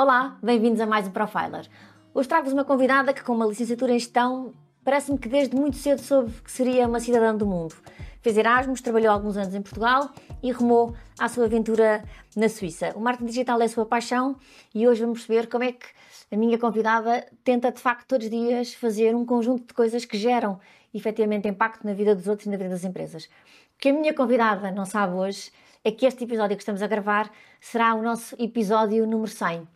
Olá, bem-vindos a mais um Profiler. Hoje trago-vos uma convidada que, com uma licenciatura em gestão, parece-me que desde muito cedo soube que seria uma cidadã do mundo. Fez Erasmus, trabalhou alguns anos em Portugal e remou à sua aventura na Suíça. O marketing digital é a sua paixão e hoje vamos perceber como é que a minha convidada tenta de facto todos os dias fazer um conjunto de coisas que geram efetivamente impacto na vida dos outros e na vida das empresas. O que a minha convidada não sabe hoje é que este episódio que estamos a gravar será o nosso episódio número 100.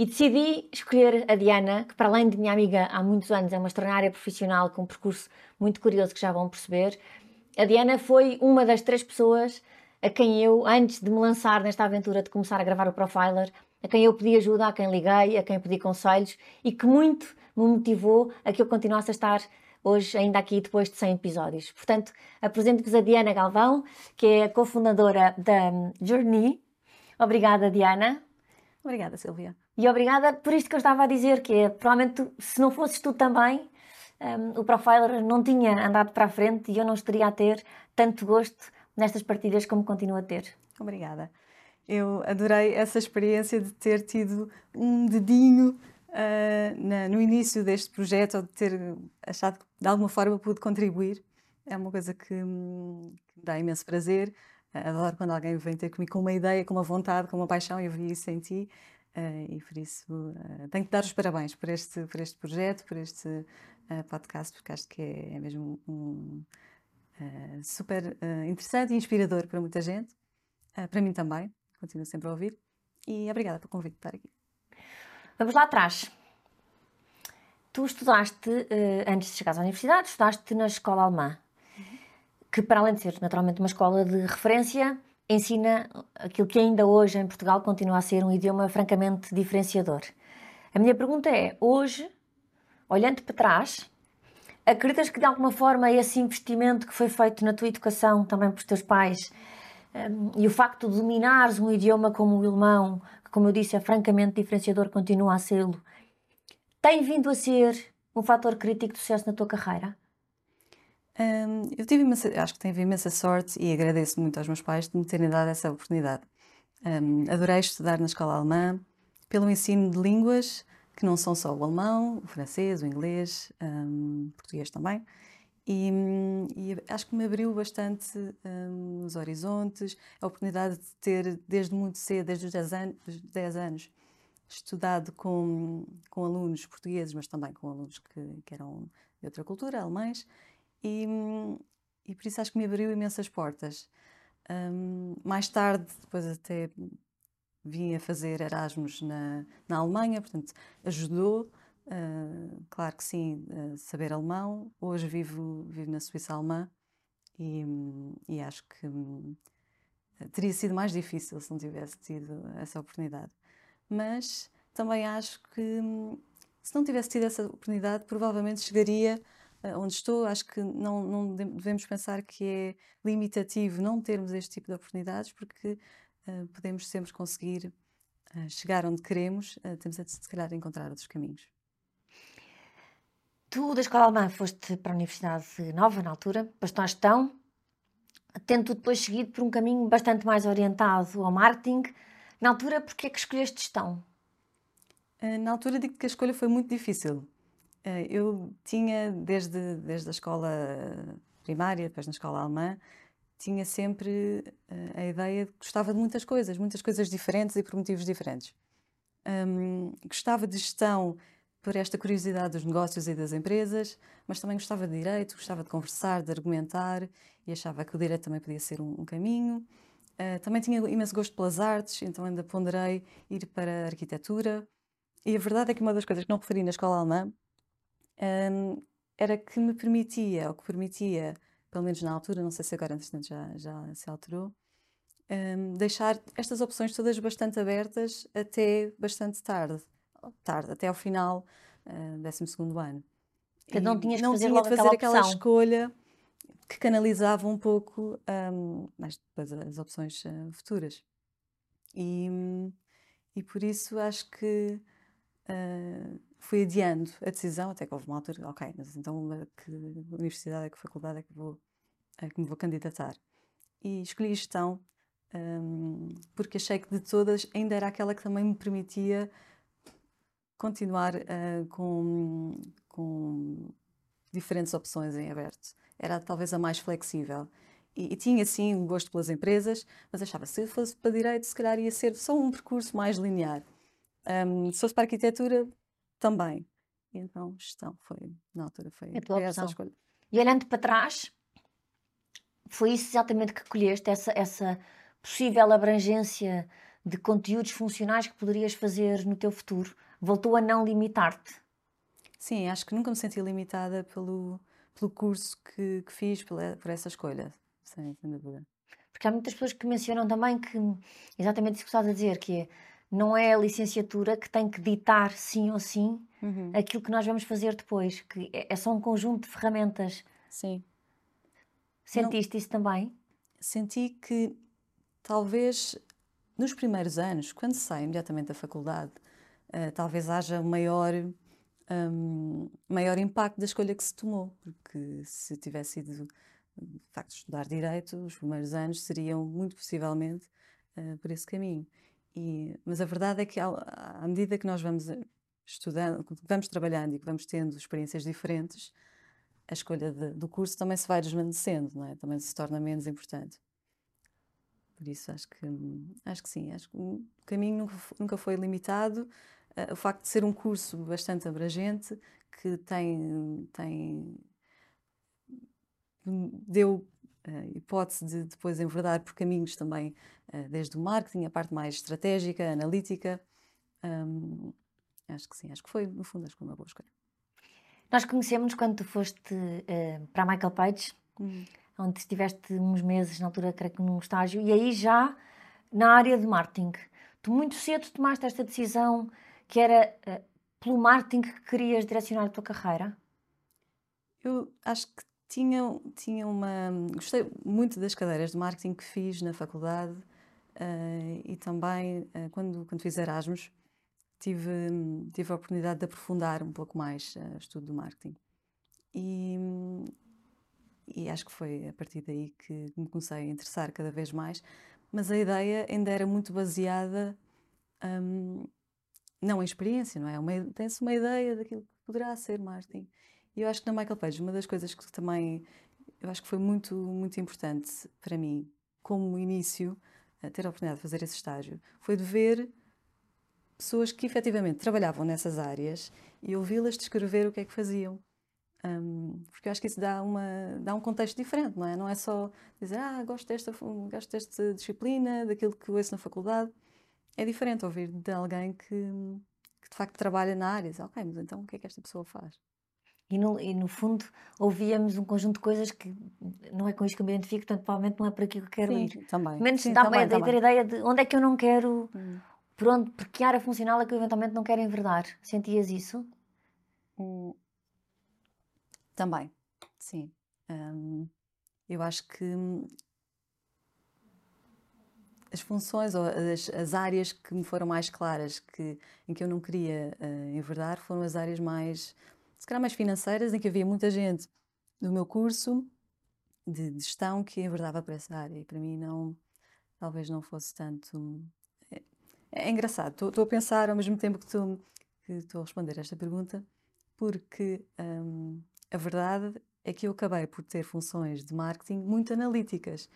E decidi escolher a Diana, que para além de minha amiga há muitos anos, é uma extraordinária profissional com um percurso muito curioso que já vão perceber. A Diana foi uma das três pessoas a quem eu, antes de me lançar nesta aventura de começar a gravar o Profiler, a quem eu pedi ajuda, a quem liguei, a quem pedi conselhos e que muito me motivou a que eu continuasse a estar hoje ainda aqui depois de 100 episódios. Portanto, apresento-vos a Diana Galvão, que é a cofundadora da Journey. Obrigada, Diana. Obrigada, Silvia. E obrigada por isto que eu estava a dizer, que é, provavelmente, se não fosses tu também, um, o Profiler não tinha andado para a frente e eu não estaria a ter tanto gosto nestas partilhas como continuo a ter. Obrigada. Eu adorei essa experiência de ter tido um dedinho uh, na, no início deste projeto, ou de ter achado que de alguma forma pude contribuir. É uma coisa que, que me dá imenso prazer. Adoro quando alguém vem ter comigo com uma ideia, com uma vontade, com uma paixão, eu vi isso em ti. Uh, e por isso tenho que dar os parabéns por este, por este projeto, por este podcast, porque acho que é, é mesmo um, super interessante e inspirador para muita gente. para mim também, continuo sempre a ouvir. E obrigada pelo convite de estar aqui. Vamos lá atrás. Tu estudaste, uh, antes de chegares à universidade, estudaste na escola alemã, que para além de ser naturalmente uma escola de referência, ensina aquilo que ainda hoje em Portugal continua a ser um idioma francamente diferenciador. A minha pergunta é, hoje, olhando para trás, acreditas que de alguma forma esse investimento que foi feito na tua educação, também pelos teus pais, um, ehm, e o facto de dominares um idioma como o alemão, que, como eu disse, é francamente diferenciador, continua a sê-lo, tem vindo a ser um fator crítico de sucesso na tua carreira? Um, eu tive imensa, acho que tenho imensa sorte e agradeço muito aos meus pais de me terem dado essa oportunidade. Um, adorei estudar na escola alemã, pelo ensino de línguas, que não são só o alemão, o francês, o inglês, um, português também. E, e, acho que me abriu bastante um, os horizontes, a oportunidade de ter, desde muito cedo, desde os 10 anos, 10 anos estudado com, com alunos portugueses, mas também com alunos que, que eram de outra cultura, alemães, e, e por isso acho que me abriu imensas portas. Um, mais tarde, depois até vim a fazer Erasmus na, na Alemanha, portanto, ajudou Uh, claro que sim, uh, saber alemão. Hoje vivo, vivo na Suíça alemã e, e acho que um, teria sido mais difícil se não tivesse tido essa oportunidade. Mas também acho que se não tivesse tido essa oportunidade, provavelmente chegaria onde estou. Acho que não, não, devemos pensar que é limitativo não termos este tipo de oportunidades, porque podemos sempre conseguir chegar onde queremos, temos a se calhar encontrar outros caminhos. Tu, da escola alemã, foste para a Universidade Nova, na altura, para a gestão, tendo depois seguido por um caminho bastante mais orientado ao marketing. Na altura, porquê é que escolheste gestão? Eh, na altura, digo que a escolha foi muito difícil. Eh, eu tinha, desde, desde a escola primária, depois na escola alemã, tinha sempre eh, a ideia de que gostava de muitas coisas, muitas coisas diferentes e por motivos diferentes. Um, gostava de gestão por esta curiosidade dos negócios e das empresas, mas também gostava de direito, gostava de conversar, de argumentar e achava que o direito também podia ser um, um caminho. Uh, também tinha imenso gosto pelas artes, então ainda ponderei ir para a arquitetura. E a verdade é que uma das coisas que não referi na escola alemã um, era que me permitia, ou que permitia, pelo menos na altura, não sei se agora entretanto já, já se alterou, um, deixar estas opções todas bastante abertas até bastante tarde tarde, até ao final uh, do 12 ano. Que não tinhas não fazer tinha fazer aquela, aquela escolha que canalizava um pouco um, mais depois as opções uh, futuras. E, e por isso acho que uh, fui adiando a decisão, até que houve uma altura, ok, mas então que universidade, é que faculdade é que, vou, é que me vou candidatar? E escolhi gestão um, porque achei que de todas ainda era aquela que também me permitia continuar uh, com, com diferentes opções em aberto. Era talvez a mais flexível. E, e, tinha sim um gosto pelas empresas, mas achava se fosse para direito, se calhar ia ser só um percurso mais linear. Um, se fosse para arquitetura, também. Então, gestão foi, na altura, foi, a foi essa a escolha. E olhando para trás, foi isso exatamente que colheste, essa, essa possível abrangência de conteúdos funcionais que poderias fazer no teu futuro? Voltou a não limitar-te? Sim, acho que nunca me senti limitada pelo, pelo curso que, que fiz, pela, por essa escolha, sem, sem dúvida. Porque há muitas pessoas que mencionam também que, exatamente isso que estás a dizer, que é, não é a licenciatura que tem que ditar sim ou sim uhum. aquilo que nós vamos fazer depois, que é, é só um conjunto de ferramentas. Sim. Sentiste não, isso também? Senti que talvez nos primeiros anos, quando se sai imediatamente da faculdade, uh, talvez haja maior, um, maior impacto da escolha que se tomou, porque se tivesse ido de facto estudar direito, os primeiros anos seriam muito possivelmente uh, por esse caminho. E, mas a verdade é que à, medida que nós vamos estudando, vamos trabalhando e que vamos tendo experiências diferentes, a escolha de, do curso também se vai desvanecendo, não é? Também se torna menos importante. Por isso acho que acho que sim, acho que o caminho nunca, foi limitado. Uh, o facto de ser um curso bastante abrangente que tem tem deu uh, hipótese de depois enverdar por caminhos também uh, desde o marketing, a parte mais estratégica, analítica. Um, acho que sim, acho que foi, no fundo, acho que foi uma boa escolha. Nós conhecemos quando tu foste para a Michael Page. Hum onde estiveste uns meses, na altura, creio que num estágio, e aí já na área de marketing. Tu muito cedo tomaste esta decisão que era uh, pelo marketing que querias direcionar a tua carreira? Eu acho que tinha, tinha uma. Gostei muito das cadeiras de marketing que fiz na faculdade uh, e também uh, quando, quando fiz Erasmus tive, tive a oportunidade de aprofundar um pouco mais o estudo do marketing. E, e acho que foi a partir daí que me comecei a interessar cada vez mais. Mas a ideia ainda era muito baseada, hum, não em experiência, não é? Tem-se uma ideia daquilo que poderá ser marketing. E eu acho que na Michael Page, uma das coisas que também eu acho que foi muito, muito importante para mim, como início, ter a oportunidade de fazer esse estágio, foi de ver pessoas que efetivamente trabalhavam nessas áreas e ouvi-las descrever o que é que faziam. Um, porque eu acho que isso dá, uma, dá um contexto diferente, não é? Não é só dizer, ah, gosto desta, gosto desta disciplina, daquilo que ouço na faculdade. É diferente ouvir de alguém que, que de facto trabalha na área. Diz, ok, mas então o que é que esta pessoa faz? E no, e no fundo ouvíamos um conjunto de coisas que não é com isto que eu me identifico, portanto provavelmente não é por aqui que eu quero Sim, ir. Também. Menos Sim, dá também, ter a ideia de onde é que eu não quero, hum. por onde, por que área funcional é que eu eventualmente não quero enverdar. Sentias isso? Hum também, sim. Um, eu acho que as funções ou as, as, áreas que me foram mais claras, que, em que eu não queria uh, enverdar, foram as áreas mais, se calhar mais financeiras, em que havia muita gente no meu curso de, gestão que enverdava para essa área e para mim não, talvez não fosse tanto. É, é engraçado, estou a pensar ao mesmo tempo que estou a responder esta pergunta, porque um, a verdade é que eu acabei por ter funções de marketing muito analíticas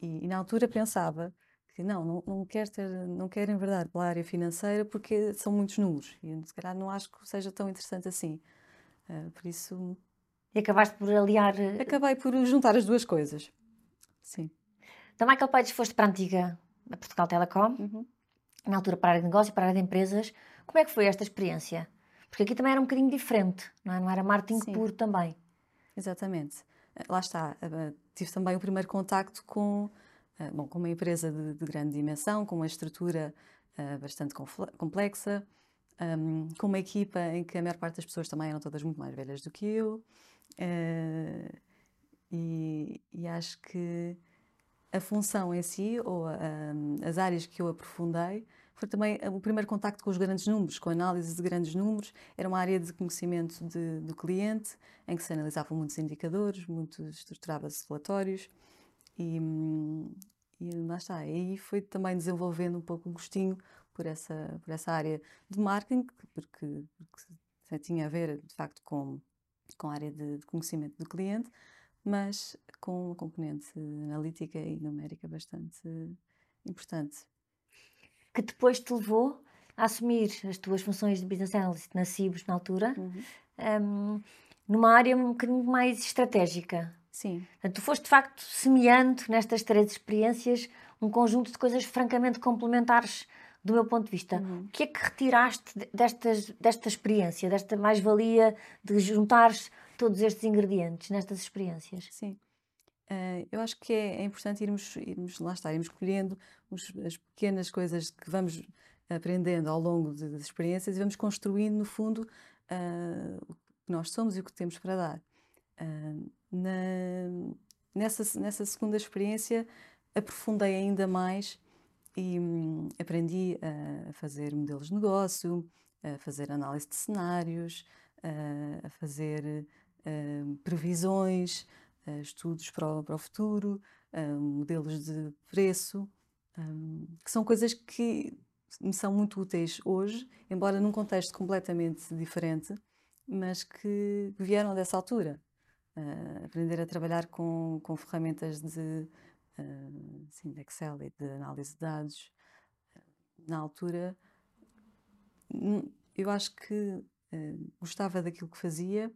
e, e na altura pensava que não, não, não quero ter, não quero enverdar pela área financeira porque são muitos números e se calhar não acho que seja tão interessante assim. Uh, por isso. E acabaste por aliar. Eh, acabei por juntar as duas coisas. Sim. Da Michael Page foste para a antiga a Portugal Telecom, uhum. na altura para a área de negócio, para a área de empresas. Como é que foi esta experiência? Porque aqui também era um bocadinho diferente, não, é? não era marketing Sim. puro também. Exatamente. Eh, lá está. Eh, tive também o primeiro contacto com, bom, com uma empresa de, de grande dimensão, com uma estrutura bastante complexa, um, com uma equipa em que a maior parte das pessoas também eram todas muito mais velhas do que eu. Uh, e, e, acho que a função em si, ou as áreas que eu aprofundei, foi também o primeiro contacto com os grandes números, com a análise de grandes números. Era uma área de conhecimento de, do cliente, em que se analisavam muitos indicadores, muito estruturava-se relatórios e, e lá está. E aí foi também desenvolvendo um pouco o gostinho por essa, por essa área de marketing, porque, porque tinha a ver, de facto, com, com a área de, de conhecimento do cliente, mas com uma componente analítica e numérica bastante importante. Que depois te levou a assumir as tuas funções de Business Analyst na CIBS na altura, uhum. um, numa área um bocadinho mais estratégica. Sim. Tu foste de facto semeando nestas três experiências um conjunto de coisas francamente complementares do meu ponto de vista. Uhum. O que é que retiraste destas, desta experiência, desta mais-valia de juntares todos estes ingredientes nestas experiências? Sim. Uh, eu acho que é, é, importante irmos, irmos, lá estar, irmos escolhendo os, as pequenas coisas que vamos aprendendo ao longo das experiências e vamos construindo, no fundo, uh, o que nós somos e o que temos para dar. Uh, na, nessa, nessa segunda experiência, aprofundei ainda mais e hum, aprendi a fazer modelos de negócio, a fazer análise de cenários, a fazer uh, previsões, uh, estudos para o, para o futuro, uh, modelos de preço, que são coisas que me são muito úteis hoje, embora num contexto completamente diferente, mas que vieram dessa altura. aprender a trabalhar com, com ferramentas de, assim, de Excel e de análise de dados, na altura, eu acho que gostava daquilo que fazia,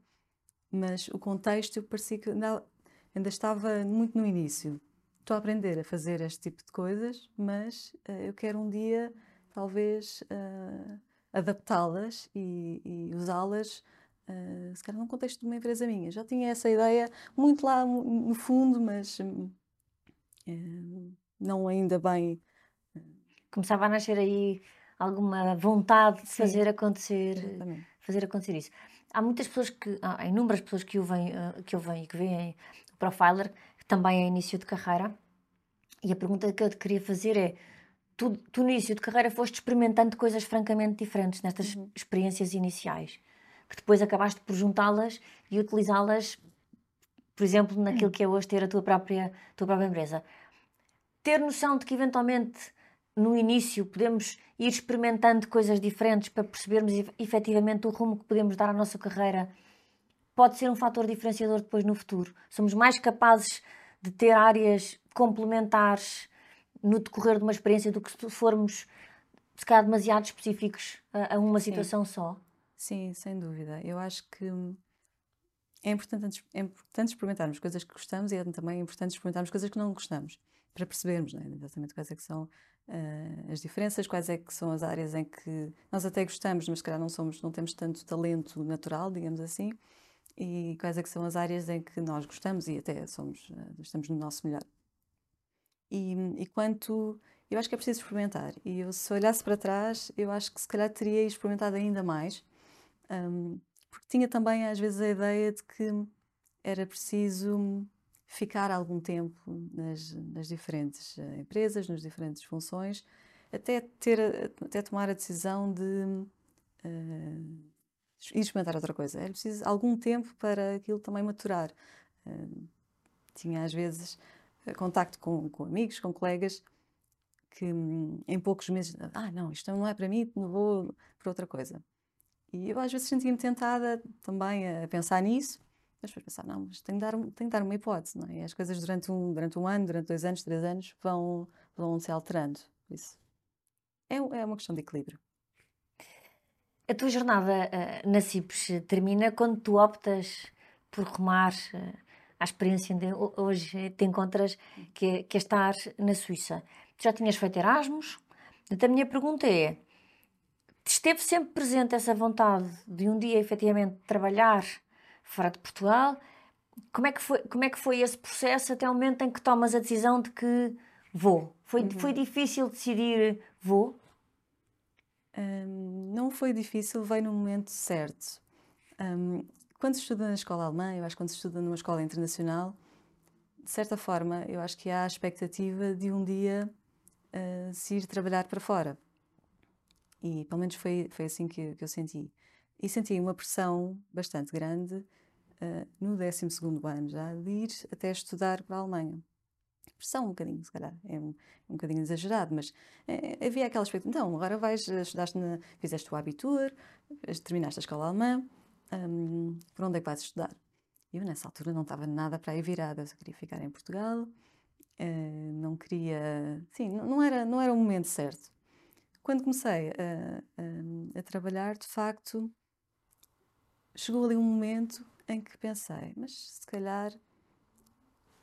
mas o contexto parecia que ainda, estava muito no início. Estou a aprender a fazer este tipo de coisas, mas eu quero um dia, talvez, adaptá-las e, e usá-las, se calhar num contexto de uma empresa minha. Já tinha essa ideia muito lá no fundo, mas não ainda bem. Começava a nascer aí alguma vontade de Sim, fazer acontecer, exatamente. fazer acontecer isso há muitas pessoas que, há inúmeras pessoas que ouvem, uh, que ouvem e que veem o Profiler, que também é início de carreira. E a pergunta que eu te queria fazer é: tu, tu no início de carreira foste experimentando coisas francamente diferentes nestas uhum. experiências iniciais, que depois acabaste por juntá-las e utilizá-las, por exemplo, naquilo uhum. que é hoje ter a tua própria, tua própria empresa. Ter noção de que eventualmente no início podemos ir experimentando coisas diferentes para percebermos efetivamente o rumo que podemos dar à nossa carreira pode ser um fator diferenciador depois no futuro. Somos mais capazes de ter áreas complementares no decorrer de uma experiência do que se formos, se calhar, demasiado específicos a, a uma Sim. situação só. Sim, sem dúvida. Eu acho que é importante, é importante experimentarmos coisas que gostamos e é também importante experimentarmos coisas que não gostamos para percebermos né, exatamente quais é que são uh, as diferenças, quais é que são as áreas em que nós até gostamos, mas se calhar não, somos, não temos tanto talento natural, digamos assim, e quais é que são as áreas em que nós gostamos e até somos, uh, estamos no nosso melhor. E, e quanto eu acho que é preciso experimentar. E eu, se olhasse para trás, eu acho que se calhar teria experimentado ainda mais, um, porque tinha também às vezes a ideia de que era preciso ficar algum tempo nas, nas diferentes uh, empresas, nas diferentes funções, até, ter, até tomar a decisão de uh, ir experimentar outra coisa. Era preciso algum tempo para aquilo também maturar. Uh, tinha às vezes contacto com, com amigos, com colegas, que hum, em poucos meses, ah, não, isto não é para mim, vou para outra coisa. E eu às vezes sentia-me tentada também a pensar nisso, mas depois pensar, não, mas tenho que dar, tenho que dar uma hipótese, não é? E as coisas durante um, durante um ano, durante dois anos, três anos, vão, vão se alterando. Isso é, é uma questão de equilíbrio. A tua jornada uh, na CIPES termina quando tu optas por rumar uh, à experiência onde hoje te encontras, que é, que é estar na Suíça. Tu já tinhas feito Erasmus? Então a minha pergunta é, esteve sempre presente essa vontade de um dia efetivamente trabalhar fora de Portugal. Como é que foi, como é que foi esse processo até o momento em que tomas a decisão de que vou? Foi, uhum. foi difícil decidir vou? Um, não foi difícil, veio no momento certo. Um, quando se estuda na escola alemã, eu acho que quando se estuda numa escola internacional, de certa forma, eu acho que há a expectativa de um dia uh, se ir trabalhar para fora. E pelo menos foi, foi assim que, que eu senti. E senti uma pressão bastante grande uh, no 12 ano já de ir até estudar para a Alemanha. pressão um bocadinho, se calhar, é um, um bocadinho exagerado, mas é, havia aquela expectativa, então, agora vais, estudaste na, fizeste o Abitur, terminaste a escola alemã, um, por onde é que vais estudar? Eu, nessa altura, não estava nada para aí virada, eu só queria ficar em Portugal, uh, não queria, sim, não, era, não era o momento certo. Quando comecei a, a, a trabalhar, de facto, chegou ali um momento em que pensei, mas se calhar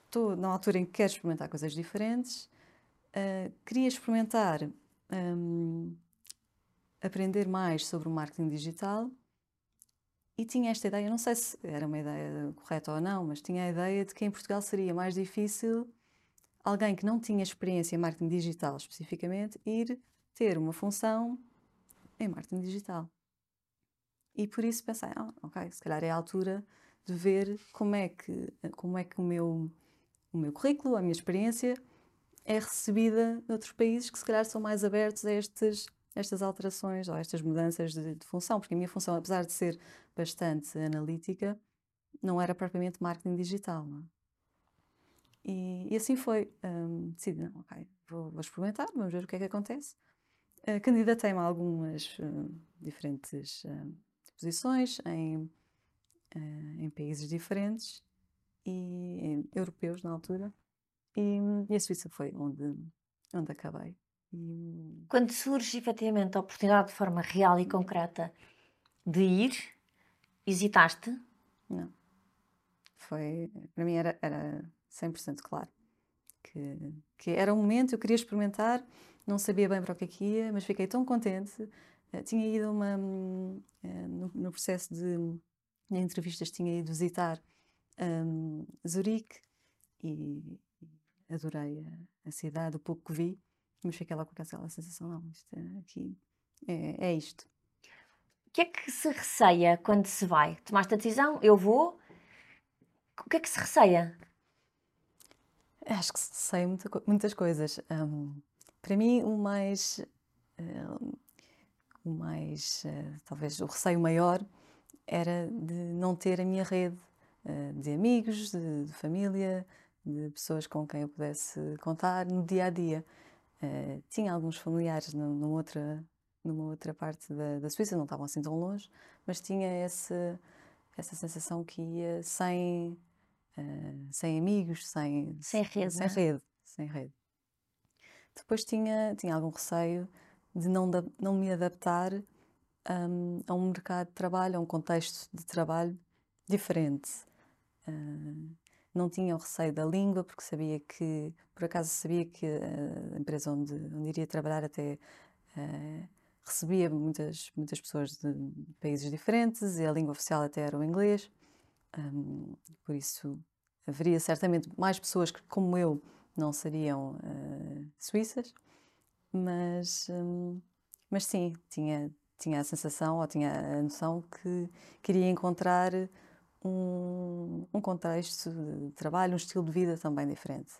estou na altura em que quero experimentar coisas diferentes, uh, queria experimentar um, aprender mais sobre o marketing digital e tinha esta ideia, não sei se era uma ideia correta ou não, mas tinha a ideia de que em Portugal seria mais difícil alguém que não tinha experiência em marketing digital especificamente ir ter uma função em marketing digital. E por isso pensei, ah, ok, se calhar é a altura de ver como é que, como é que o meu o meu currículo, a minha experiência é recebida noutros países que se calhar são mais abertos a estes, estas alterações ou estas mudanças de, de, função, porque a minha função, apesar de ser bastante analítica, não era propriamente marketing digital. É? E, e, assim foi. Um, decidi, não, ok, vou, vou, experimentar, vamos ver o que é que acontece. Uh, Candidatei-me a algumas uh, diferentes uh, posições em, em países diferentes e europeus na altura. E, e, a Suíça foi onde, onde acabei. E... Quando surge efetivamente a oportunidade de forma real e concreta de ir, hesitaste? Não. Foi, para mim era, era 100% claro que, que era um momento, eu queria experimentar, não sabia bem para o que é que ia, mas fiquei tão contente. Uh, tinha ido uma, uh, no, no, processo de, de entrevistas, tinha ido visitar um, Zurique e, e adorei a, a, cidade, o pouco que vi, mas fiquei lá com aquela sensação, não, isto é, aqui é, é isto. O que é que se receia quando se vai? Tomaste a decisão, eu vou. O que é que se receia? Acho que se receia muita, muitas coisas. Um, para mim, o mais. Um, o mais. Uh, talvez o receio maior era de não ter a minha rede eh, de amigos, de, de, família, de pessoas com quem eu pudesse contar no dia a dia. Uh, tinha alguns familiares numa outra, numa outra parte da, da, Suíça, não estavam assim tão longe, mas tinha esse, essa sensação que ia sem, uh, sem amigos, sem, sem rede. Sem, rede, sem rede. Depois tinha, tinha algum receio de não, não me adaptar um, a um mercado de trabalho, a um contexto de trabalho diferente. Uh, não tinha o receio da língua, porque sabia que, por acaso sabia que a empresa onde, onde iria trabalhar até uh, recebia muitas, muitas pessoas de países diferentes e a língua oficial até era o inglês. Um, por isso, haveria certamente mais pessoas que, como eu, não seriam uh, suíças, mas, um, mas sim, tinha, tinha a sensação ou tinha a noção que queria encontrar um, um contexto de trabalho, um estilo de vida também diferente.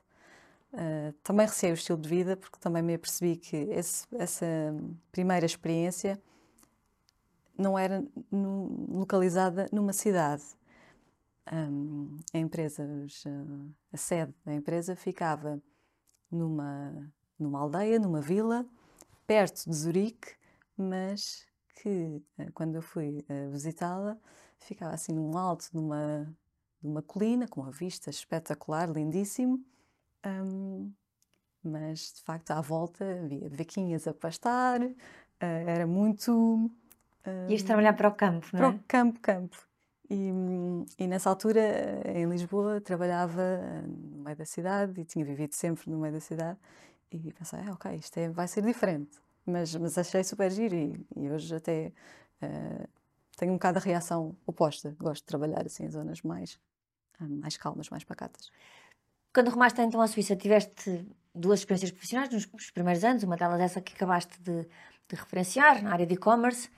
Uh, também receei o estilo de vida porque também me apercebi que esse, essa primeira experiência não era no, localizada numa cidade. Um, a empresa, a sede da empresa ficava numa, numa aldeia, numa vila, perto de Zurique, mas que ah, quando eu fui uh, visitá-la ficava assim num alto de uma, de uma colina, com uma vista espetacular, lindíssimo. Um, mas de facto à volta havia vaquinhas a pastar, uh, era muito. Um, Ias trabalhar para o campo, não é? Para o campo, campo. E, e, nessa altura, em Lisboa, trabalhava no meio da cidade e tinha vivido sempre no meio da cidade. E pensei, ah, ok, isto é, vai ser diferente. Mas, mas achei super giro e, e hoje até uh, tenho um bocado a reação oposta. Gosto de trabalhar assim em zonas mais, ah, mais calmas, mais pacatas. Quando rumaste então à Suíça, tiveste duas experiências profissionais nos primeiros anos, uma delas essa que acabaste de, de referenciar, na área de e-commerce.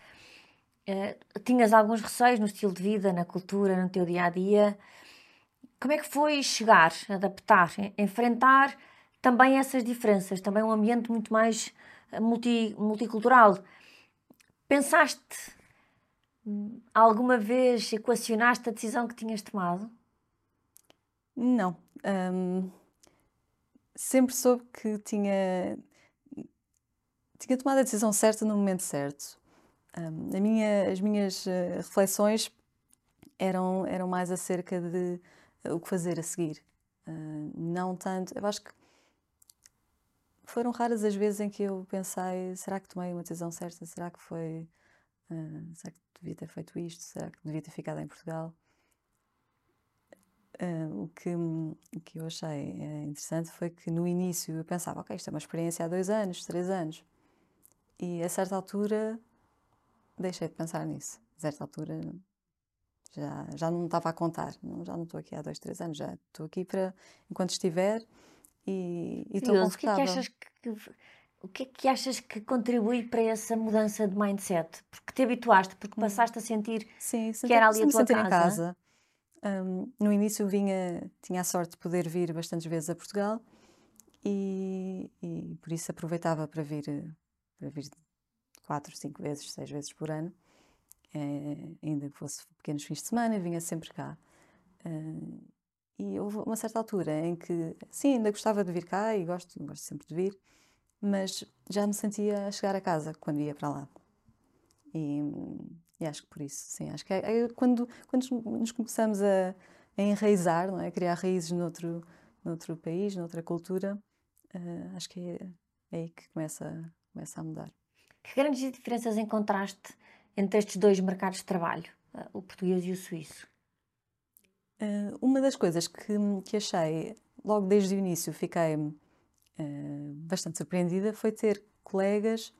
Uh, tinhas alguns receios no estilo de vida, na cultura, no teu dia a dia. Como é que foi chegar, adaptar, enfrentar também essas diferenças, também um ambiente muito mais ah, multi, multicultural? Pensaste Alguma vez equacionaste a decisão que tinhas tomado? Não. Um, sempre soube que tinha, tinha tomado a decisão certa no momento certo. Um, minha, as minhas uh, reflexões eram, eram mais acerca de uh, o que fazer a seguir. Uh, não tanto. Eu acho que foram raras as vezes em que eu pensei: será que tomei uma decisão certa? Será que foi. será que devia ter feito isto? Será que devia ter ficado em Portugal? Uh, o, que, o que eu achei interessante foi que no início eu pensava, ok, isto é uma experiência há dois anos, três anos. E a certa altura deixei de pensar nisso. A certa altura já, já não estava a contar. Já não estou aqui há dois, três anos. Já estou aqui para enquanto estiver e, estou confortável. O que, é que achas que, o que é que achas que contribui para essa mudança de mindset? Porque te habituaste, porque hum. passaste a sentir sim, que era ali a tua casa. Em casa. Um, no início vinha, tinha a sorte de poder vir bastantes vezes a Portugal e, e por isso aproveitava para vir, para vir quatro, cinco vezes, seis vezes por ano, é, ainda que fosse pequenos fins de semana, vinha sempre cá. Uh, e houve uma certa altura em que, sim, ainda gostava de vir cá e gosto, gosto sempre de vir, mas já me sentia a chegar a casa quando ia para lá. E, e acho que por isso, sim, acho que é, é quando, quando nos começamos a, a, enraizar, não é? a criar raízes noutro, noutro país, noutra cultura, uh, acho que é, é aí que começa, começa a mudar. Que grandes diferenças encontraste entre estes dois mercados de trabalho, eh, o português e o suíço? Uh, uma das coisas que, que achei, logo desde o início, fiquei uh, bastante surpreendida, foi ter colegas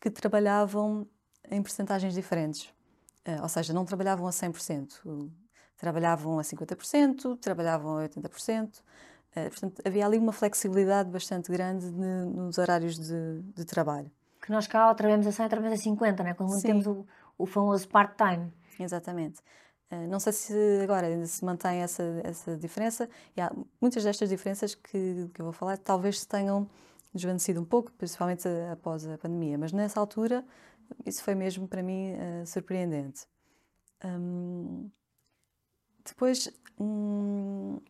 que trabalhavam em percentagens diferentes. Uh, ou seja, não trabalhavam a 100%, trabalhavam a 50%, trabalhavam a 80%. portanto, havia ali uma flexibilidade bastante grande de, nos horários de, de trabalho que nós cá trabalhamos a 100 ou trabalhamos a 50, né? quando Sim. temos o, o famoso part-time. Exatamente. Uh, não sei se agora se mantém essa, essa diferença. E há muitas destas diferenças que, que eu vou falar talvez se tenham desvanecido um pouco, principalmente após a pandemia, mas nessa altura isso foi mesmo para mim uh, surpreendente. Um, depois, um,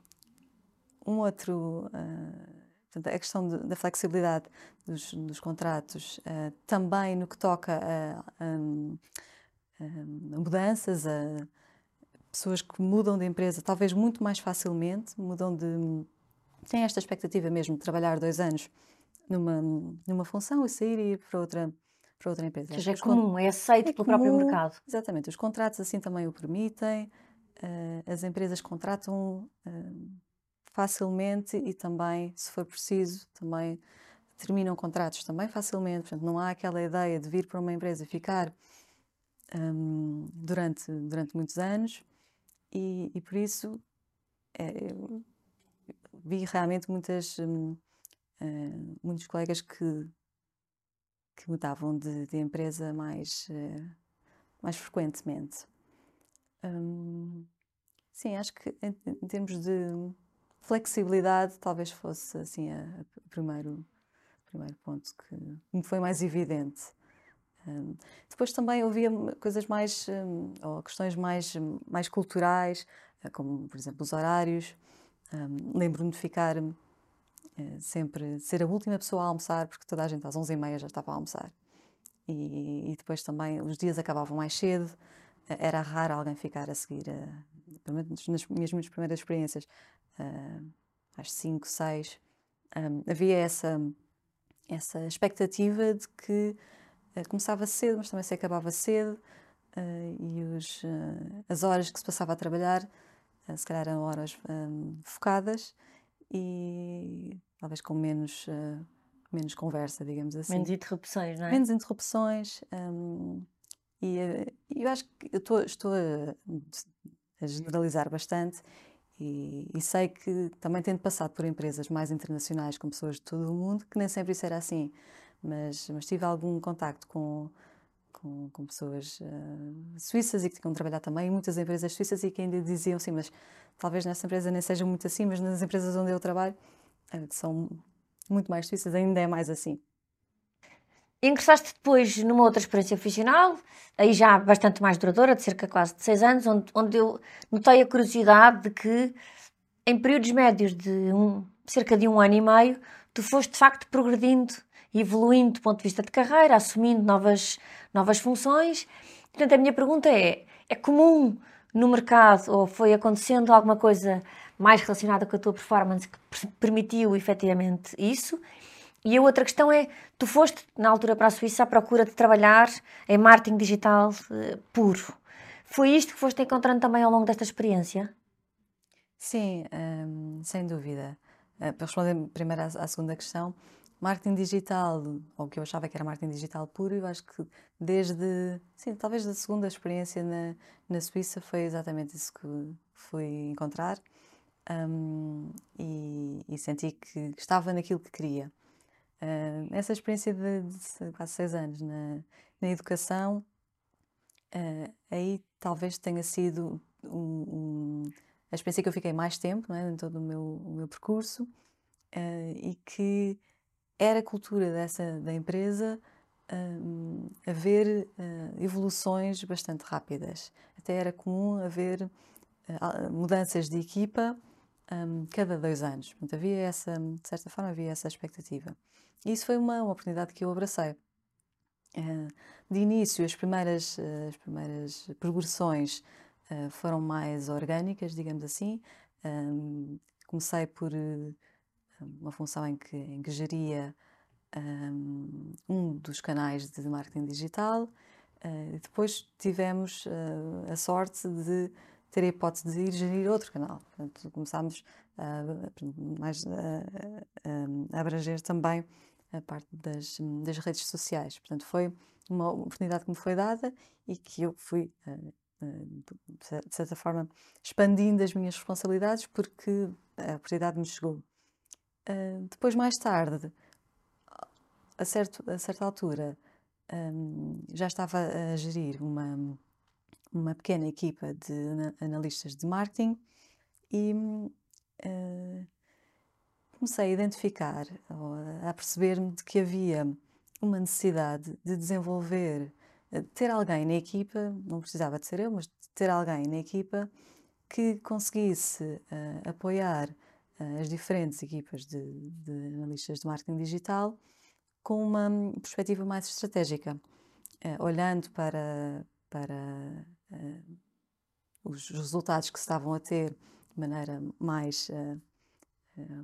um outro. Uh, a questão de, da flexibilidade dos, dos contratos, uh, também no que toca a, a, a, mudanças, a pessoas que mudam de empresa talvez muito mais facilmente, mudam de. têm esta expectativa mesmo de trabalhar dois anos numa, numa função e sair e ir para outra, para outra empresa. Ou seja, é comum, é aceito é pelo comum, próprio mercado. Exatamente, os contratos assim também o permitem, uh, as empresas contratam. Uh, facilmente e também, se for preciso, também terminam contratos também facilmente. Portanto, não há aquela ideia de vir para uma empresa e ficar um, durante, durante muitos anos e, e por isso é, vi realmente muitas, uh, muitos colegas que, que mudavam de, de empresa mais, uh, mais frequentemente. Um, sim, acho que em, em termos de flexibilidade talvez fosse assim a primeiro primeiro ponto que me foi mais evidente um, depois também ouvia coisas mais um, ou questões mais mais culturais eh, como por exemplo os horários. Lembro-me de ficar uh, sempre ser a última pessoa a almoçar porque toda a gente às 11h30 já estava a almoçar. E, e, depois também os dias acabavam mais cedo. Era raro alguém ficar a seguir, pelo menos nas minhas primeiras experiências, às 5, 6, um, havia essa, essa expectativa de que começava cedo, mas também se acabava cedo, uh, e os, uh, as horas que se passava a trabalhar, se calhar eram horas um, focadas e talvez com menos, menos conversa, digamos assim. Menos interrupções, não é? Menos interrupções. Um, e eu acho que eu estou, estou a, a generalizar bastante e, e, sei que também tendo passado por empresas mais internacionais com pessoas de todo o mundo, que nem sempre isso era assim, mas, mas tive algum contacto com, com, com pessoas uh, suíças e que tinham trabalhado também em muitas empresas suíças e que ainda diziam assim, mas talvez nessa empresa nem seja muito assim, mas nas empresas onde eu trabalho, uh, que são muito mais suíças, ainda é mais assim. Ingressaste depois numa outra experiência profissional, aí já bastante mais duradoura, de cerca quase de seis anos, onde, onde eu notei a curiosidade de que em períodos médios de um, cerca de um ano e meio, tu foste de facto progredindo, evoluindo do ponto de vista de carreira, assumindo novas, novas funções. Portanto, a minha pergunta é: é comum no mercado ou foi acontecendo alguma coisa mais relacionada com a tua performance que permitiu efetivamente isso? E a outra questão é: tu foste na altura para a Suíça à procura de trabalhar em marketing digital uh, puro. Foi isto que foste encontrando também ao longo desta experiência? Sim, hum, sem dúvida. Uh, para responder primeiro à, à, segunda questão, marketing digital, ou que eu achava que era marketing digital puro, eu acho que desde, sim, talvez da segunda experiência na, na Suíça foi exatamente isso que fui encontrar um, e, e, senti que estava naquilo que queria. Uh, essa experiência de, de, quase seis anos na, na educação, uh, aí talvez tenha sido um, um, a experiência que eu fiquei mais tempo é, em todo o meu, o meu percurso uh, e que era cultura dessa da empresa uh, haver uh, evoluções bastante rápidas. Até era comum haver uh, mudanças de equipa um, cada dois anos. Portanto, havia essa, de certa forma, havia essa expectativa. E isso foi uma, uma oportunidade que eu abracei. de início, as primeiras, as primeiras progressões foram mais orgânicas, digamos assim. Um, comecei por uma função em que, em que geria um, um dos canais de marketing digital. Uh, depois tivemos uh, a sorte de ter a hipótese de ir gerir outro canal. Portanto, começámos mais a abranger também a parte das, das, redes sociais. Portanto, foi uma oportunidade que me foi dada e que eu fui, de certa forma, expandindo as minhas responsabilidades porque a oportunidade me chegou. Uh, depois, mais tarde, a, certo, a certa altura, um, já estava a gerir uma, uma pequena equipa de analistas de marketing e uh, comecei a identificar, a perceber-me de que havia uma necessidade de desenvolver, de ter alguém na equipa, não precisava de ser eu, mas de ter alguém na equipa que conseguisse uh, apoiar as diferentes equipas de, de analistas de marketing digital com uma perspectiva mais estratégica, uh, olhando para, para uh, os resultados que se estavam a ter de maneira mais uh,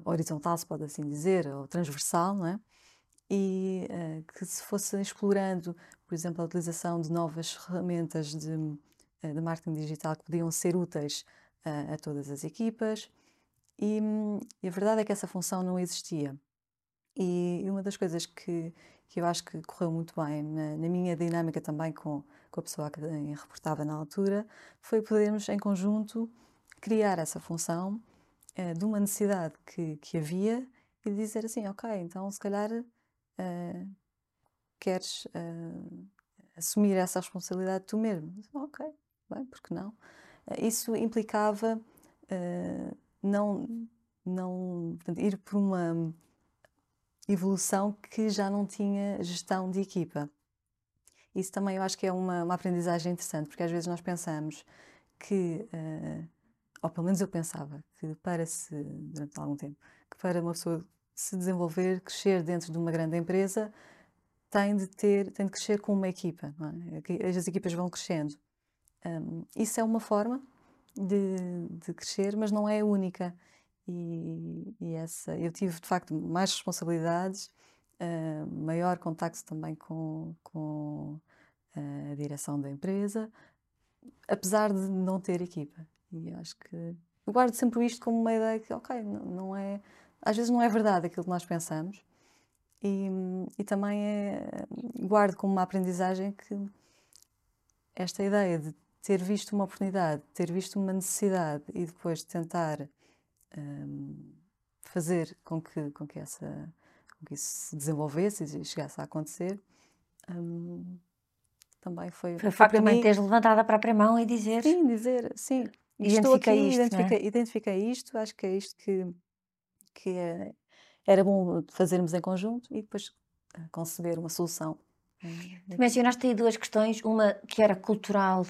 horizontal, se pode assim dizer, ou transversal, não é? e que se fosse explorando, por exemplo, a utilização de novas ferramentas de, de marketing digital que podiam ser úteis a todas as equipas. E, e a verdade é que essa função não existia. E uma das coisas que, que eu acho que correu muito bem na, na minha dinâmica também com, com a pessoa que reportava na altura foi podermos em conjunto criar essa função uh, de uma necessidade que, que havia e dizer assim, ok, então se calhar uh, queres uh, assumir essa responsabilidade tu mesmo. Ok, bem, porque não? isso implicava não, não portanto, ir por uma evolução que já não tinha gestão de equipa. Isso também eu acho que é uma, uma aprendizagem interessante, porque às vezes nós pensamos que, uh, ou pelo menos eu pensava, que para se, durante algum tempo, que para uma pessoa se desenvolver, crescer dentro de uma grande empresa, tem de ter, tem de crescer com uma equipa, é? as equipas vão crescendo. Um, isso é uma forma de, de crescer, mas não é a única. E, e, essa, eu tive de facto mais responsabilidades, uh, maior contacto também com, com uh, a direção da empresa, apesar de não ter equipa. E acho que eu guardo sempre isto como uma ideia que, ok, não, não é, às vezes não é verdade aquilo que nós pensamos. E, e também é, guardo como uma aprendizagem que esta ideia de ter visto uma oportunidade, ter visto uma necessidade e depois tentar um, fazer com que, com, que essa, com que isso se desenvolvesse e chegasse a acontecer, um, também foi. Foi o facto de teres levantado a própria mão e dizer. Sim, dizer, sim. Estou aqui, isto, identifiquei, é? identifiquei isto, acho que é isto que, que é, era bom fazermos em conjunto e depois ah, conceber uma solução. Tu mencionaste aí duas questões, uma que era cultural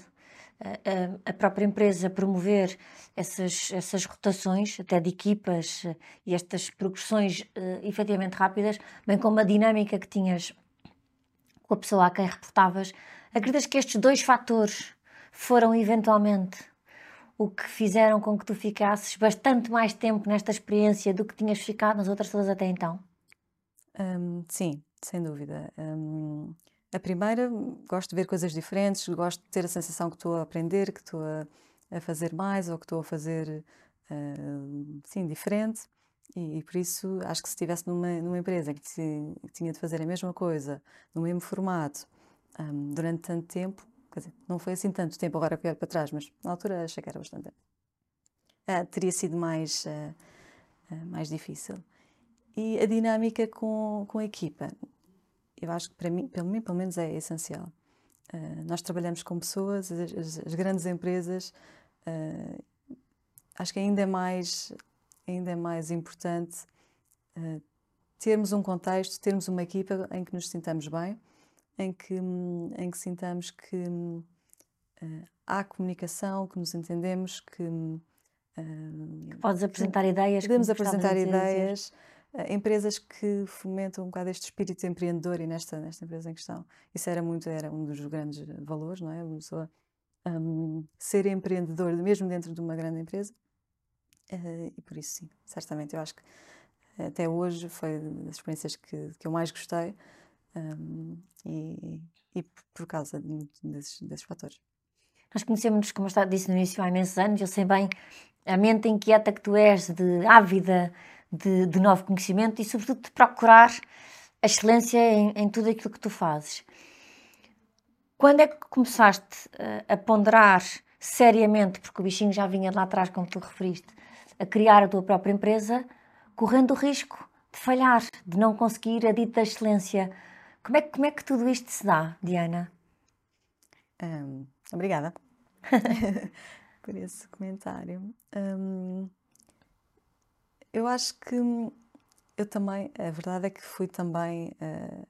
a, própria empresa promover essas, essas rotações, até de equipas, e estas progressões uh, efetivamente rápidas, bem como a dinâmica que tinhas com a pessoa a quem reportavas, acreditas que estes dois fatores foram eventualmente o que fizeram com que tu ficasses bastante mais tempo nesta experiência do que tinhas ficado nas outras todas até então? Um, sim, sem dúvida. Um, a primeira, gosto de ver coisas diferentes, gosto de ter a sensação que estou a aprender, que estou a, a fazer mais ou que estou a fazer, uh, sim, diferente. E, e, por isso acho que se estivesse numa, numa empresa que, que tinha de fazer a mesma coisa, no mesmo formato, um, durante tanto tempo, quer dizer, não foi assim tanto tempo agora que para trás, mas na altura achei que era bastante. Uh, teria sido mais, uh, uh, mais difícil. E a dinâmica com, com a equipa, eu acho que para mim, pelo, mim, pelo menos, é essencial. nós trabalhamos com pessoas, as, as, as grandes empresas, acho que ainda é mais ainda é mais importante uh, termos um contexto, termos uma equipa em que nos sintamos bem, em que, em que sintamos que uh, há comunicação, que nos entendemos, que. Uh, Podes apresentar ideias. Podemos apresentar ideias. Empresas que fomentam um bocado este espírito empreendedor e nesta, nesta empresa em questão. Isso era muito, era um dos grandes valores, não é? Uma pessoa um, ser empreendedor, mesmo dentro de uma grande empresa, Uh, e por isso, sim, certamente. Eu acho que até hoje foi das experiências que, que eu mais gostei um, e, e, por causa de, desses, desses fatores. Nós conhecemos, como eu disse no início, há imensos anos. Eu sei bem a mente inquieta que tu és, de ávida de, de novo conhecimento e, sobretudo, de procurar a excelência em, em tudo aquilo que tu fazes. Quando é que começaste a, a ponderar seriamente, porque o bichinho já vinha lá atrás, como tu referiste, a criar a tua própria empresa, correndo o risco de falhar, de não conseguir a dita excelência. Como é, como é que tudo isto se dá, Diana? Um, obrigada por esse comentário. Um, eu acho que eu também, a verdade é que fui também, uh,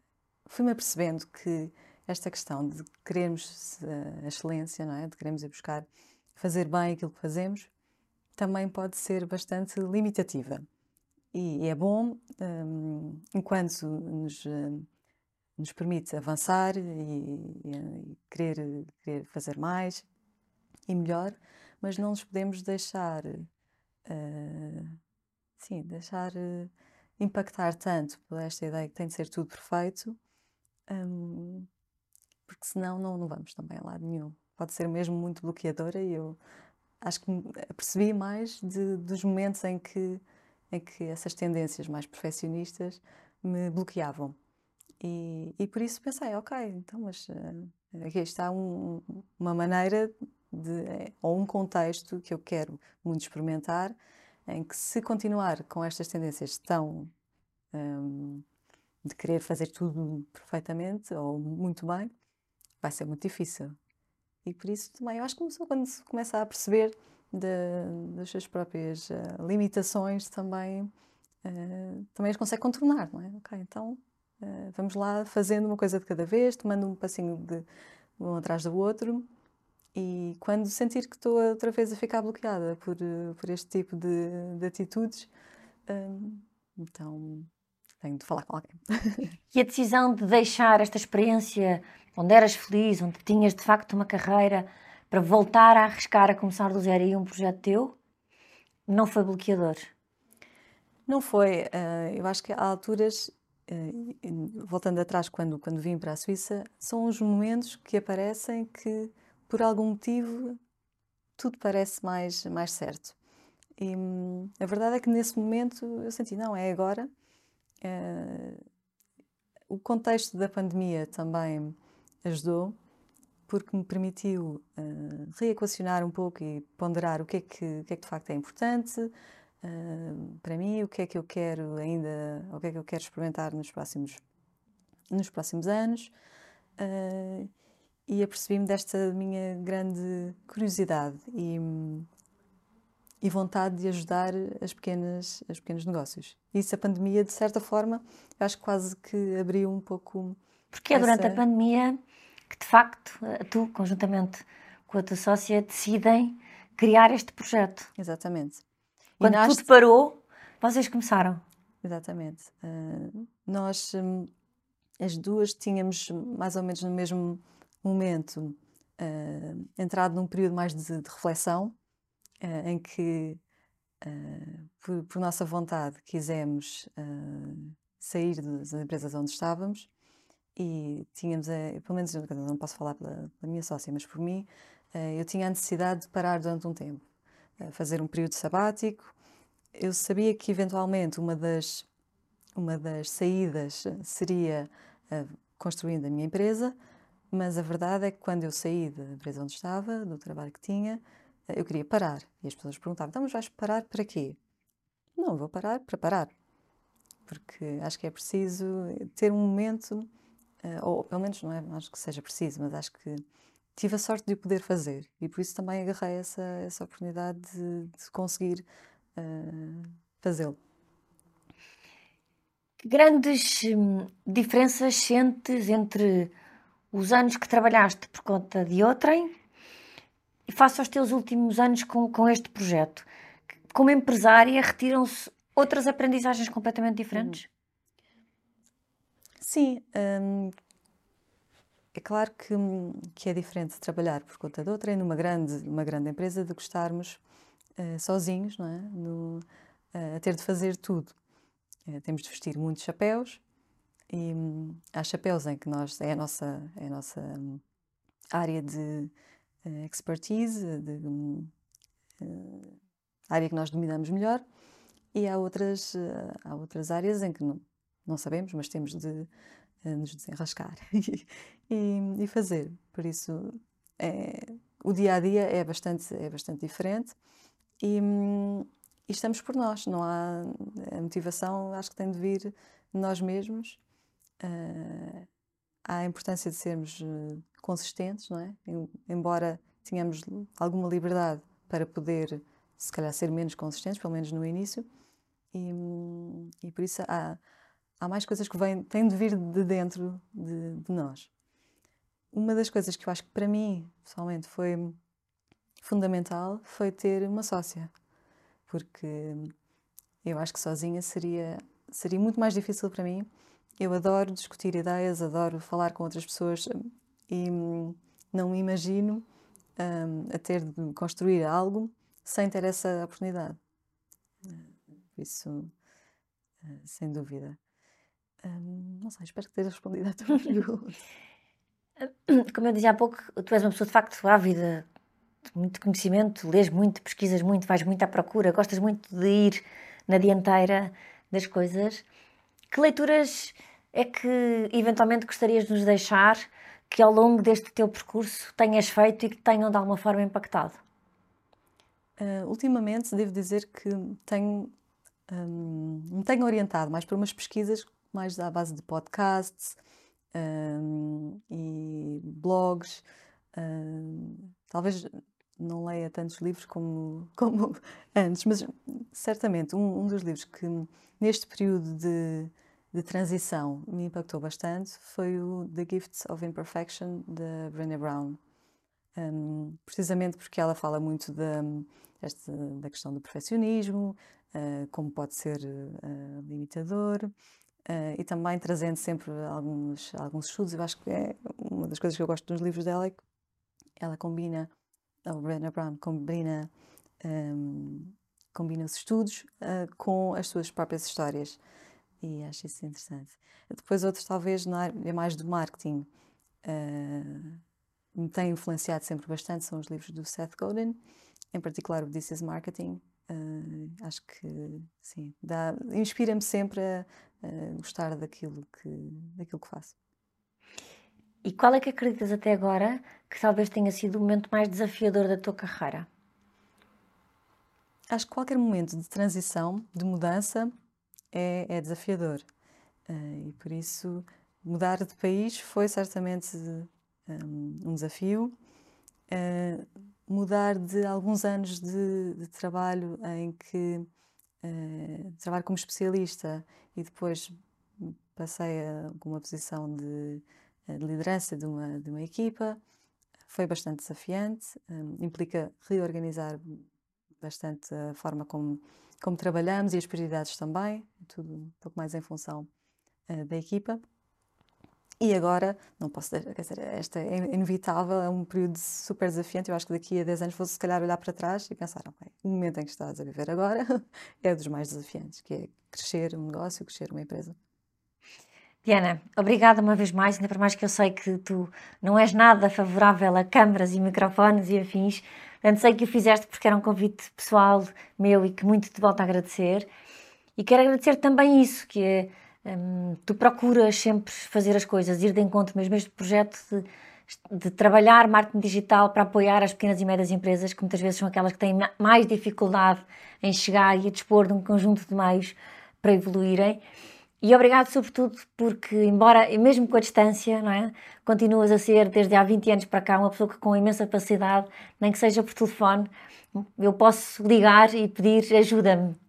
fui-me apercebendo que esta questão de querermos excelência, não é? de queremos ir buscar fazer bem aquilo que fazemos, também pode ser bastante limitativa. E é bom um, enquanto nos, hum, nos permite avançar e, e, querer, querer fazer mais e melhor, mas não nos podemos deixar, uh, sim, deixar uh, impactar tanto por esta ideia que tem de ser tudo perfeito, um, porque senão não, não vamos também a lado nenhum. Pode ser mesmo muito bloqueadora e eu acho que percebi mais de, dos momentos em que, em que essas tendências mais perfeccionistas me bloqueavam. E, e por isso pensei, ok, então, mas uh, aqui está um, uma maneira de, eh, ou um contexto que eu quero muito experimentar, em que se continuar com estas tendências tão um, de querer fazer tudo perfeitamente ou muito bem, vai ser muito difícil. E por isso também, eu acho que começou quando se começa a perceber de, das suas próprias uh, limitações, também, uh, também as consegue contornar, não é? Ok, então uh, vamos lá fazendo uma coisa de cada vez, tomando um passinho de um atrás do outro. E quando sentir que estou outra vez a ficar bloqueada por, por este tipo de, de atitudes, então tenho de falar com alguém. E a decisão de deixar esta experiência onde eras feliz, onde tinhas de facto uma carreira, para voltar a arriscar a começar do zero e um projeto teu, não foi bloqueador? Não foi. Uh, eu acho que há alturas, uh, voltando atrás, quando, quando vim para a Suíça, são os momentos que aparecem que, por algum motivo, tudo parece mais, mais certo. E a verdade é que nesse momento eu senti, não, é agora. Uh, o contexto da pandemia também ajudou, porque me permitiu uh, reequacionar um pouco e ponderar o que é que, o que, é que de facto é importante uh, para mim, o que é que eu quero ainda, o que é que eu quero experimentar nos próximos, nos próximos anos. Uh, e apercebi-me desta minha grande curiosidade e, e vontade de ajudar as pequenas, os pequenos negócios. E isso a pandemia, de certa forma, acho que quase que abriu um pouco. Porque essa... durante a pandemia que de facto tu, conjuntamente com a tua sócia decidem criar este projeto. Exatamente. Quando tudo parou, vocês começaram. Exatamente. Uh, nós, um, as duas, tínhamos mais ou menos no mesmo momento uh, entrado num período mais de, de reflexão, uh, em que, por, por, nossa vontade, quisemos sair das empresas onde estávamos e tínhamos, a, pelo menos não posso falar pela, pela minha sócia, mas por mim, eu tinha a necessidade de parar durante um tempo, fazer um período sabático. Eu sabia que eventualmente uma das, uma das saídas seria construindo a minha empresa, mas a verdade é que quando eu saí da empresa onde estava, do trabalho que tinha, eh, eu queria parar. E as pessoas perguntavam: então, mas vais parar para quê? Não, vou parar para parar. Porque acho que é preciso ter um momento, eh, ou pelo menos não é, acho que seja preciso, mas acho que tive a sorte de o poder fazer e por isso também agarrei essa, essa oportunidade de, de conseguir uh, fazê-lo. Grandes hum, diferenças sentes entre os anos que trabalhaste por conta de outrem e face aos teus últimos anos com, com este projeto. Como empresária, retiram-se outras aprendizagens completamente diferentes? Sim, hum, é claro que, que é diferente trabalhar por conta de outrem numa grande, uma grande empresa de gostarmos uh, sozinhos, não é? No, uh, a ter de fazer tudo. Uh, temos de vestir muitos chapéus, e hum, há chapéus em que nós, é a nossa, é a nossa hum, área de uh, expertise, de uh, área que nós dominamos melhor, e há outras, uh, há outras áreas em que não, não sabemos, mas temos de nos desenrascar e, e, fazer. Por isso, é, o dia a dia é bastante, é bastante diferente e, hum, e estamos por nós. Não há a motivação, acho que tem de vir nós mesmos uh, a importância de sermos uh, consistentes, não é? Embora tenhamos alguma liberdade para poder, se calhar, ser menos consistentes, pelo menos no início, e, e por isso há, há mais coisas que vêm, têm de vir de dentro de, de nós. Uma das coisas que eu acho que para mim, pessoalmente, foi fundamental foi ter uma sócia, porque eu acho que sozinha seria, seria muito mais difícil para mim eu adoro discutir ideias, adoro falar com outras pessoas e não me imagino um, a ter de construir algo sem ter essa oportunidade. Isso, uh, sem dúvida. Um, não sei, espero que tenha respondido à tua pergunta. Como eu dizia há pouco, tu és uma pessoa de facto ávida de muito conhecimento, lês muito, pesquisas muito, vais muito à procura, gostas muito de ir na dianteira das coisas. Que leituras é que eventualmente gostarias de nos deixar que ao longo deste teu percurso tenhas feito e que tenham de alguma forma impactado? Uh, ultimamente, devo dizer que tenho, um, me tenho orientado mais para umas pesquisas mais à base de podcasts um, e blogs. Um, talvez não leia tantos livros como, como antes, mas certamente um, um dos livros que neste período de de transição me impactou bastante foi o The Gifts of Imperfection de Brené Brown. Um, precisamente porque ela fala muito da, esta, da questão do perfeccionismo, uh, como pode ser uh, limitador, uh, e também trazendo sempre alguns, alguns estudos. Eu acho que é uma das coisas que eu gosto dos livros dela é que ela combina, a Brené Brown combina, um, combina os estudos com as suas próprias histórias e acho isso interessante. Depois outros talvez na área mais do marketing uh, me têm influenciado sempre bastante são os livros do Seth Godin, em particular o This is Marketing. Uh, acho que sim, inspira-me sempre a, a, gostar daquilo que, daquilo que faço. E qual é que acreditas até agora que talvez tenha sido o momento mais desafiador da tua carreira? Acho que qualquer momento de transição, de mudança, é, é desafiador. Uh, e por isso, mudar de país foi certamente um, um desafio. Uh, mudar de alguns anos de, de trabalho em que uh, trabalho como especialista e depois passei a alguma posição de, de liderança de uma, de uma equipa foi bastante desafiante, um, implica reorganizar bastante a forma como, como trabalhamos e as prioridades também, tudo um pouco mais em função uh, da equipa. E agora, não posso dizer, esta é inevitável, é um período super desafiante. Eu acho que daqui a 10 anos fosse se calhar olhar para trás e pensar, ok, o momento em que estás a viver agora é dos mais desafiantes, que é crescer um negócio, crescer uma empresa. Diana, obrigada uma vez mais, ainda por mais que eu sei que tu não és nada favorável a câmaras e microfones e afins, portanto sei que o fizeste porque era um convite pessoal meu e que muito te volto a agradecer. E quero agradecer também isso, que é Hum, tu procuras sempre fazer as coisas, ir de encontro mesmo este projeto de, de, trabalhar marketing digital para apoiar as pequenas e médias empresas, que muitas vezes são aquelas que têm mais dificuldade em chegar e a dispor de um conjunto de meios para evoluírem. E obrigado, sobretudo, porque, embora, mesmo com a distância, não é, continuas a ser, desde há 20 anos para cá, uma pessoa que com imensa capacidade, nem que seja por telefone, eu posso ligar e pedir ajuda-me.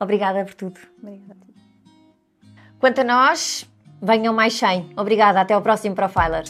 Obrigada por tudo. Obrigada. Quanto a nós, venham mais 100. Obrigada, até ao próximo Profiler.